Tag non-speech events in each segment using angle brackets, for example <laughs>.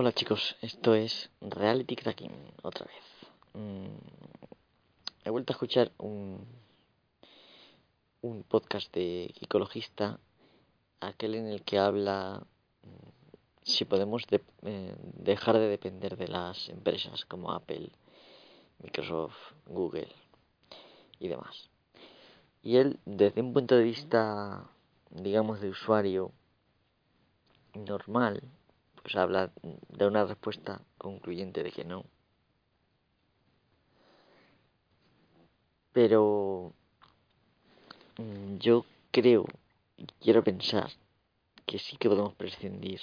Hola chicos, esto es Reality Cracking otra vez. Mm, he vuelto a escuchar un, un podcast de ecologista, aquel en el que habla mm, si podemos eh, dejar de depender de las empresas como Apple, Microsoft, Google y demás. Y él, desde un punto de vista, digamos, de usuario normal, pues habla de una respuesta concluyente de que no. Pero mm, yo creo y quiero pensar que sí que podemos prescindir.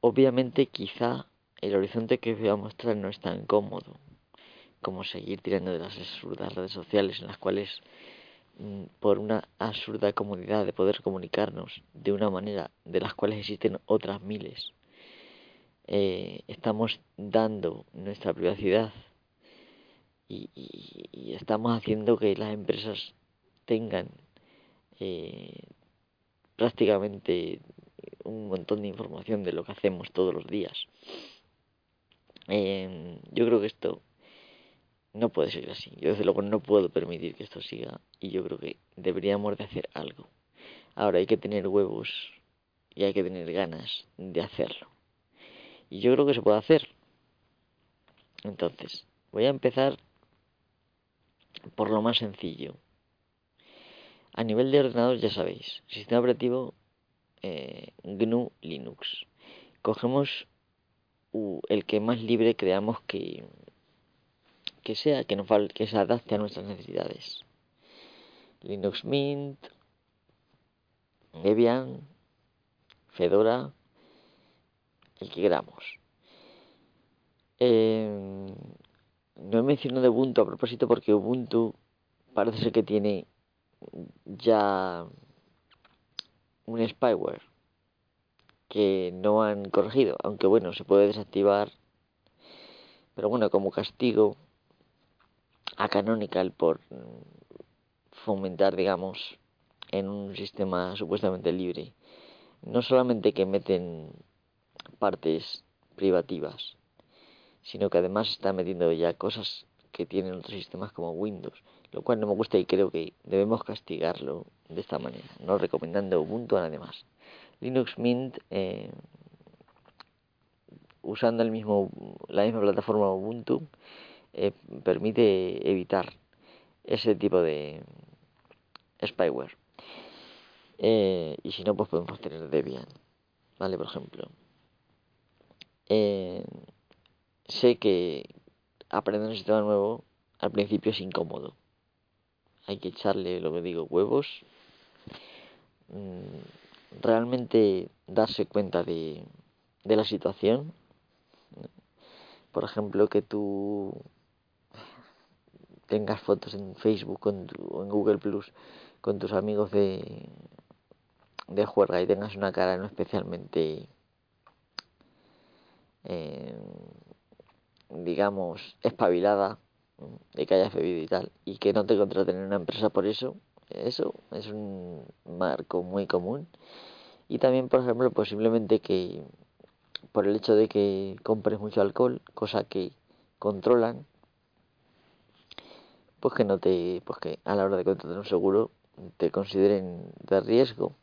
Obviamente quizá el horizonte que voy a mostrar no es tan cómodo como seguir tirando de las absurdas redes sociales en las cuales por una absurda comodidad de poder comunicarnos de una manera de las cuales existen otras miles. Eh, estamos dando nuestra privacidad y, estamos haciendo que las empresas tengan eh, prácticamente un montón de información de lo que hacemos todos los días. Eh, yo creo que esto no puede seguir así. Yo desde luego no puedo permitir que esto siga y yo creo que deberíamos de hacer algo. Ahora hay que tener huevos y hay que tener ganas de hacerlo. Y yo creo que se puede hacer. Entonces, voy a empezar por lo más sencillo. A nivel de ordenador ya sabéis, sistema operativo eh, GNU Linux. Cogemos el que más libre creamos que, que sea, que, nos, que se adapte a nuestras necesidades. Linux Mint, Debian, Fedora, el que queramos. Eh, no he mencionado Ubuntu a propósito porque Ubuntu parece ser que tiene ya un spyware que no han corregido, aunque bueno, se puede desactivar, pero bueno, como castigo a Canonical por fomentar, digamos, en un sistema supuestamente libre. No solamente que meten partes privativas, sino que además está metiendo ya cosas que tienen otros sistemas como Windows, lo cual no me gusta y creo que debemos castigarlo de esta manera, no recomendando Ubuntu a nadie más. Linux Mint, eh, usando el mismo, la misma plataforma Ubuntu, eh, permite evitar ese tipo de spyware. Eh, y si no, pues podemos tener Debian, ¿vale? Por ejemplo. Eh, sé que aprender un sistema nuevo al principio es incómodo. Hay que echarle, lo que digo, huevos. Mm, realmente darse cuenta de, de la situación. Por ejemplo, que tú tengas fotos en Facebook o en Google Plus con tus amigos de, de juerga y tengas una cara no especialmente, eh, digamos, espabilada, de que hayas bebido y tal, y que no te contraten en una empresa por eso, eso es un marco muy común. Y también, por ejemplo, posiblemente que por el hecho de que compres mucho alcohol, cosa que controlan, pues que no te, pues que a la hora de contratar un seguro te consideren de riesgo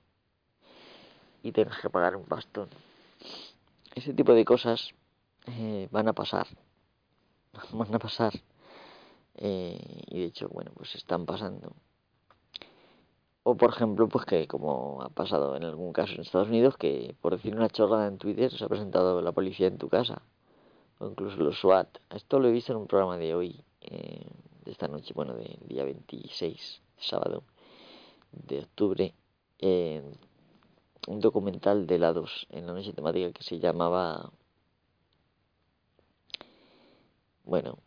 y tengas que pagar un bastón. Ese tipo de cosas eh, van a pasar, <laughs> van a pasar eh, y de hecho, bueno, pues están pasando. O por ejemplo, pues que como ha pasado en algún caso en Estados Unidos, que por decir una chorrada en Twitter se ha presentado la policía en tu casa, o incluso los SWAT. Esto lo he visto en un programa de hoy. Eh, de esta noche, bueno, del día 26, sábado de octubre, un documental de la 2 en la noche temática que se llamaba, bueno,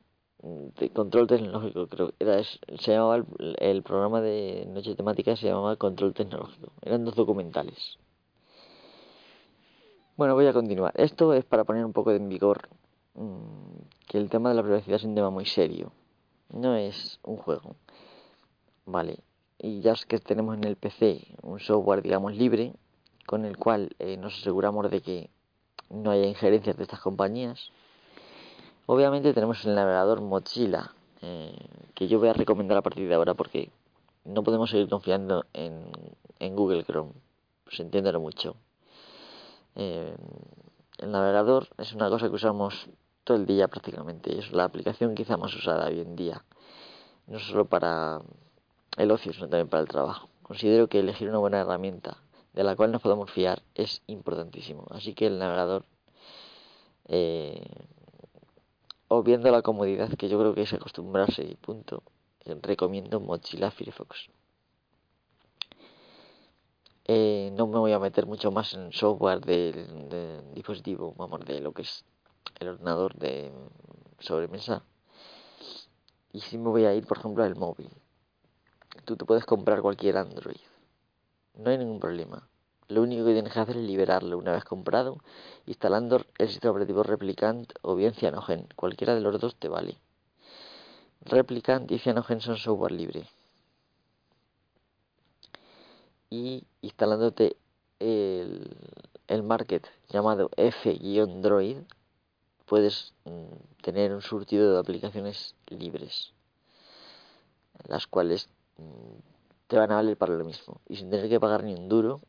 de control tecnológico, creo que era, se llamaba el, el, programa de noche temática se llamaba control tecnológico, eran dos documentales. Bueno, voy a continuar. Esto es para poner un poco en vigor mmm, que el tema de la privacidad es un tema muy serio no es un juego. Vale, y ya es que tenemos en el PC un software, digamos, libre, con el cual eh, nos aseguramos de que no haya injerencias de estas compañías. Obviamente tenemos el navegador Mozilla, eh, que yo voy a recomendar a partir de ahora porque no podemos seguir confiando en, en Google Chrome, pues entiéndelo mucho. Eh, el navegador es una cosa que usamos todo el día prácticamente, es la aplicación quizá más usada hoy en día, no solo para el ocio, sino también para el trabajo. Considero que elegir una buena herramienta de la cual nos podemos fiar es importantísimo. Así que el navegador, eh, obviando la comodidad que yo creo que es acostumbrarse y punto, eh, recomiendo Mozilla Firefox. Eh, no me voy a meter mucho más en software del, dispositivo, vamos, de lo que es el ordenador de sobremesa. Y si me voy a ir, por ejemplo, al móvil. Tú te puedes comprar cualquier Android. No hay ningún problema. Lo único que tienes que hacer es liberarlo una vez comprado, instalando el sistema operativo Replicant o bien Cyanogen. Cualquiera de los dos te vale. Replicant y Cyanogen son software libre. Y instalándote el, el market llamado F-Droid, puedes mm, tener un surtido de aplicaciones libres, las cuales mm, te van a valer para lo mismo y sin tener que pagar ni un duro.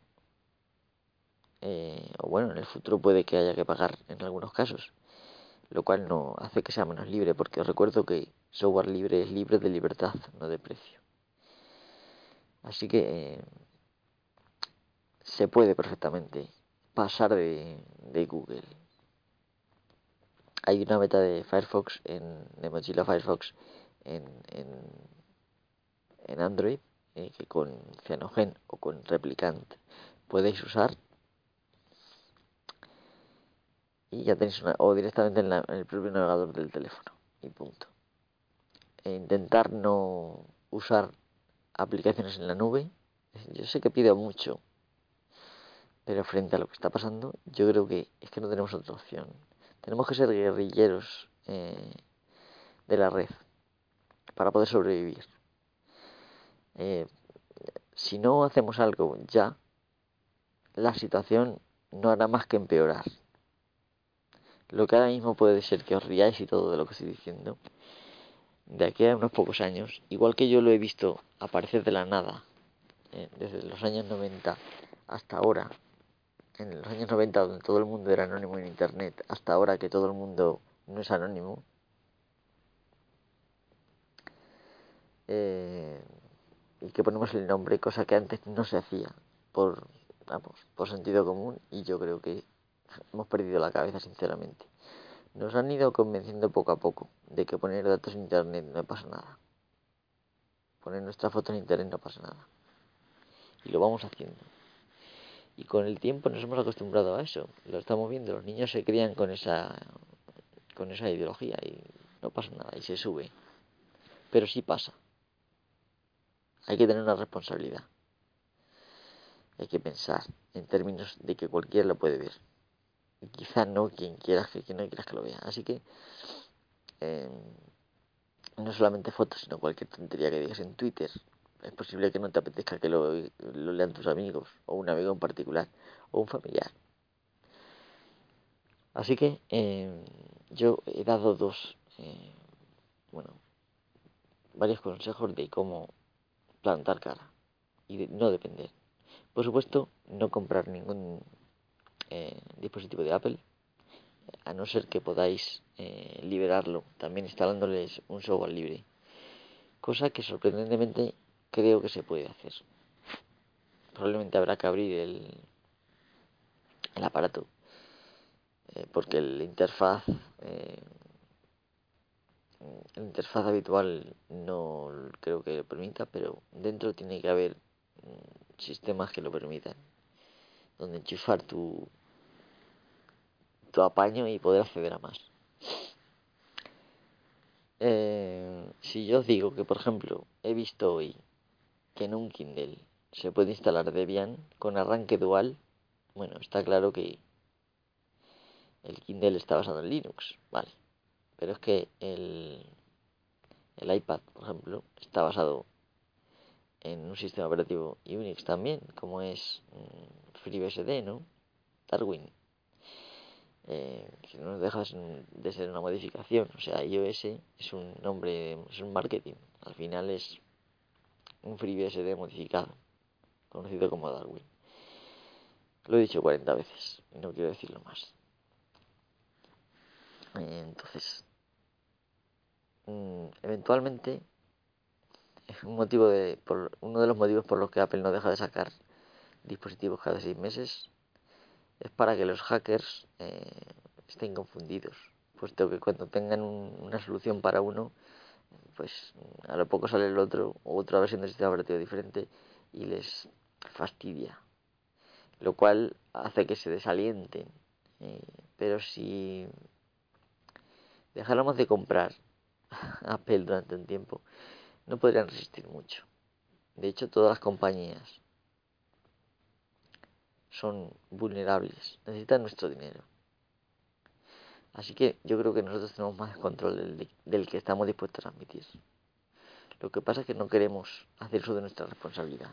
Eh, o bueno, en el futuro puede que haya que pagar en algunos casos, lo cual no hace que sea menos libre, porque os recuerdo que software libre es libre de libertad, no de precio. Así que eh, se puede perfectamente pasar de, de, Google. Hay una beta de Firefox, en, de Mozilla Firefox en, en, en Android eh, que con Cyanogen o con Replicant podéis usar. Y ya tenéis una o directamente en, el propio navegador del teléfono y punto. E intentar no usar aplicaciones en la nube yo sé que pido mucho pero frente a lo que está pasando yo creo que es que no tenemos otra opción tenemos que ser guerrilleros eh, de la red para poder sobrevivir eh, si no hacemos algo ya, la situación no hará más que empeorar. Lo que ahora mismo puede ser que os riáis y todo de lo que estoy diciendo, de aquí a unos pocos años, igual que yo lo he visto aparecer de la nada, eh, desde los años 90 hasta ahora, en los años 90 donde todo el mundo era anónimo en Internet, hasta ahora que todo el mundo no es anónimo, eh, y que ponemos el nombre, cosa que antes no se hacía por, vamos, por sentido común y yo creo que hemos perdido la cabeza sinceramente. Nos han ido convenciendo poco a poco de que poner datos en internet no pasa nada. Poner nuestra foto en internet no pasa nada. Y lo vamos haciendo. Y con el tiempo nos hemos acostumbrado a eso. Lo estamos viendo, los niños se crían con esa con esa ideología y no pasa nada y se sube. Pero sí pasa hay que tener una responsabilidad. Hay que pensar en términos de que cualquiera lo puede ver. Y quizá no quien quieras que, no quieras que lo vea. Así que em, no solamente fotos, sino cualquier tontería que digas en Twitter. Es posible que no te apetezca que lo, lean tus amigos, o un amigo en particular, o un familiar. Así que em, yo he dado dos, eh, bueno, varios consejos de cómo plantar cara y no depender. Por supuesto, no comprar ningún eh, dispositivo de Apple, a no ser que podáis eh, liberarlo, también instalándoles un software libre. Cosa que sorprendentemente creo que se puede hacer. Probablemente habrá que abrir el, el aparato, eh, porque la interfaz la interfaz habitual no creo que lo permita, pero dentro tiene que haber mm, sistemas que lo permitan, donde enchufar tu, tu apaño y poder acceder a más. Eh, si yo os digo que, por ejemplo, he visto hoy que en un Kindle se puede instalar Debian con arranque dual, bueno, está claro que el Kindle está basado en Linux, vale pero es que el, el iPad, por ejemplo, está basado en un sistema operativo Unix también, como es mm, FreeBSD, ¿no? Darwin. eh, que no deja de ser una modificación. O sea, iOS es un nombre, es un marketing. Al final es un FreeBSD modificado, conocido como Darwin. Lo he dicho 40 veces y no quiero decirlo más. Entonces, mm, eventualmente, un motivo de, por, uno de los motivos por los que Apple no deja de sacar dispositivos cada seis meses es para que los hackers eh, estén confundidos, puesto que cuando tengan una solución para uno, pues a lo poco sale el otro, otra versión del sistema operativo diferente, y les fastidia, lo cual hace que se desalienten. Eh, pero si dejáramos de comprar <laughs> Apple durante un tiempo, no podrían resistir mucho. De hecho, todas las compañías son vulnerables, necesitan nuestro dinero. Así que yo creo que nosotros tenemos más control del, que estamos dispuestos a admitir. Lo que pasa es que no queremos hacer uso de nuestra responsabilidad.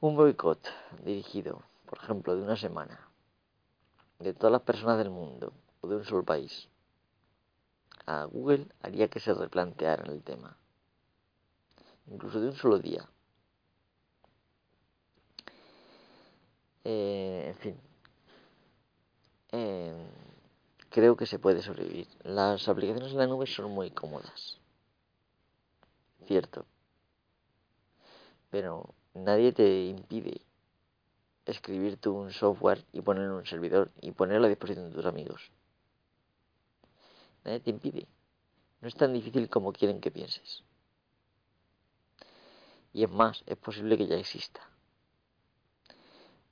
Un boicot dirigido, por ejemplo, de una semana, de todas las personas del mundo o de un solo país, a Google haría que se replantearan el tema. Incluso de un solo día. Eh, en fin. Eh, creo que se puede sobrevivir. Las aplicaciones en la nube son muy cómodas. Cierto. Pero nadie te impide escribir tú un software y ponerlo en un servidor y ponerlo a disposición de tus amigos. Nadie te impide. No es tan difícil como quieren que pienses. Y es más, es posible que ya exista.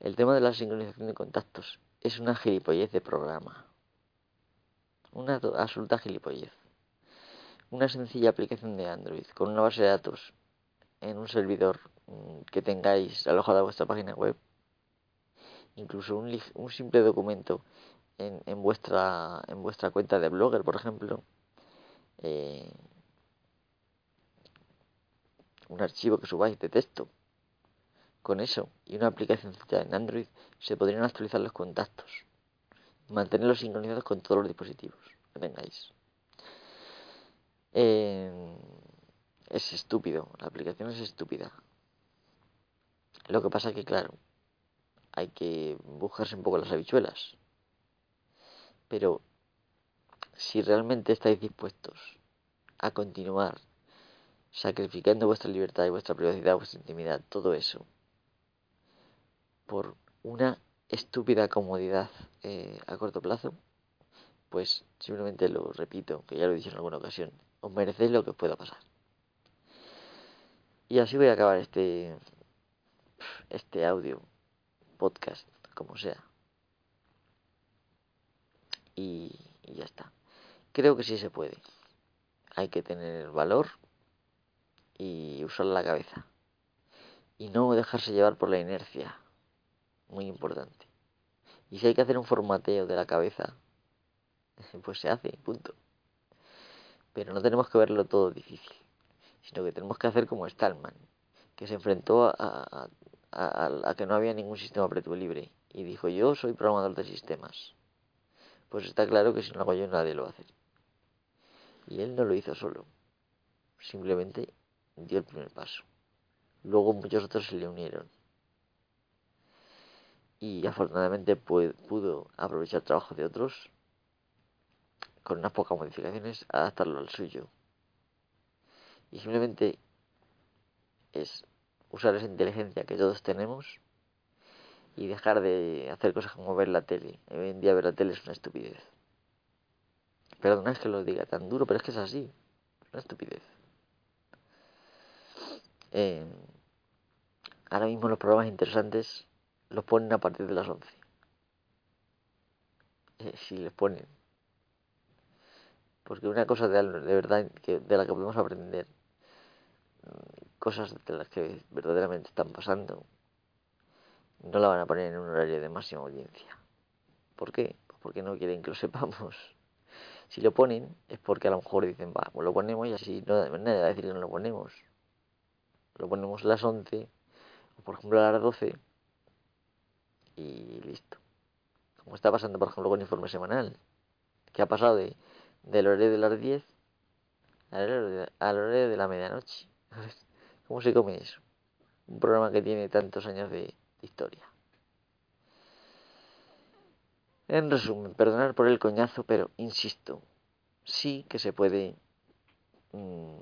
El tema de la sincronización de contactos es una gilipollez de programa. Una absoluta gilipollez. Una sencilla aplicación de Android con una base de datos en un servidor mm, que tengáis alojado a vuestra página web. Incluso un, simple documento en, en, vuestra, en vuestra cuenta de Blogger, por ejemplo. Eh, un archivo que subáis de texto con eso y una aplicación en Android se podrían actualizar los contactos y mantenerlos sincronizados con todos los dispositivos que tengáis. Eh, es estúpido, la aplicación es estúpida. Lo que pasa es que, claro, hay que buscarse un poco las habichuelas. Pero si realmente estáis dispuestos a continuar sacrificando vuestra libertad y vuestra privacidad, vuestra intimidad, todo eso, por una estúpida comodidad eh, a corto plazo, pues simplemente lo repito, que ya lo he dicho en alguna ocasión, os merecéis lo que os pueda pasar. Y así voy a acabar este este audio, podcast, como sea. Y, y ya está. Creo que sí se puede. Hay que tener valor y usar la cabeza. Y no dejarse llevar por la inercia muy importante. Y si hay que hacer un formateo de la cabeza, <laughs> pues se hace, punto. Pero no tenemos que verlo todo difícil, sino que tenemos que hacer como Stallman, que se enfrentó a, a, que no había ningún sistema operativo libre y dijo yo soy programador de sistemas. Pues está claro que si no lo hago yo nadie lo va a hacer. Y él no lo hizo solo, simplemente dio el primer paso. Luego muchos otros se le unieron y afortunadamente pudo aprovechar el trabajo de otros con unas pocas modificaciones, adaptarlo al suyo. Y simplemente es usar esa inteligencia que todos tenemos y dejar de hacer cosas como ver la tele. Hoy en día ver la tele es una estupidez. Perdona es que lo diga tan duro, pero es que es así. Es una estupidez. Eh, ahora mismo los programas interesantes los ponen a partir de las 11. Eh, si les ponen. Porque una cosa de, de verdad que, de la que podemos aprender, mm, cosas de las que verdaderamente están pasando, no la van a poner en un horario de máxima audiencia. ¿Por qué? Pues porque no quieren que lo sepamos. <laughs> Si lo ponen es porque a lo mejor dicen, va, pues lo ponemos y así no, nadie va a decir que no lo ponemos. Lo ponemos a las 11 o por ejemplo a las 12 y listo. Como está pasando, por ejemplo, con el informe semanal. Que ha pasado de, del horario de las 10 al horario de, la medianoche. <laughs> ¿Cómo se come eso? Un programa que tiene tantos años de, historia. En resumen, perdonar por el coñazo, pero insisto, sí que se puede mm,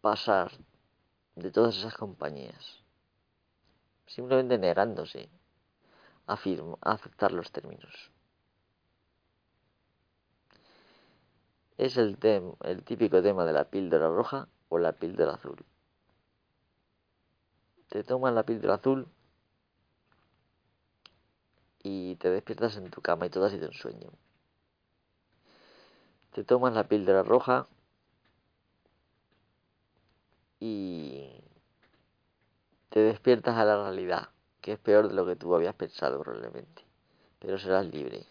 pasar de todas esas compañías, simplemente negándose a, a aceptar los términos. Es el, el típico tema de la píldora roja o la píldora azul. Te tomas la píldora azul y te despiertas en tu cama y todo ha sido un sueño. Te tomas la píldora roja y te despiertas a la realidad, que es peor de lo que tú habías pensado probablemente, pero serás libre.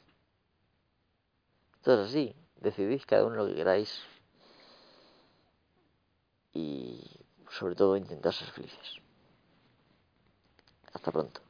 Esto es así, decidís cada uno lo que queráis y sobre todo intentar ser felices. Hasta pronto.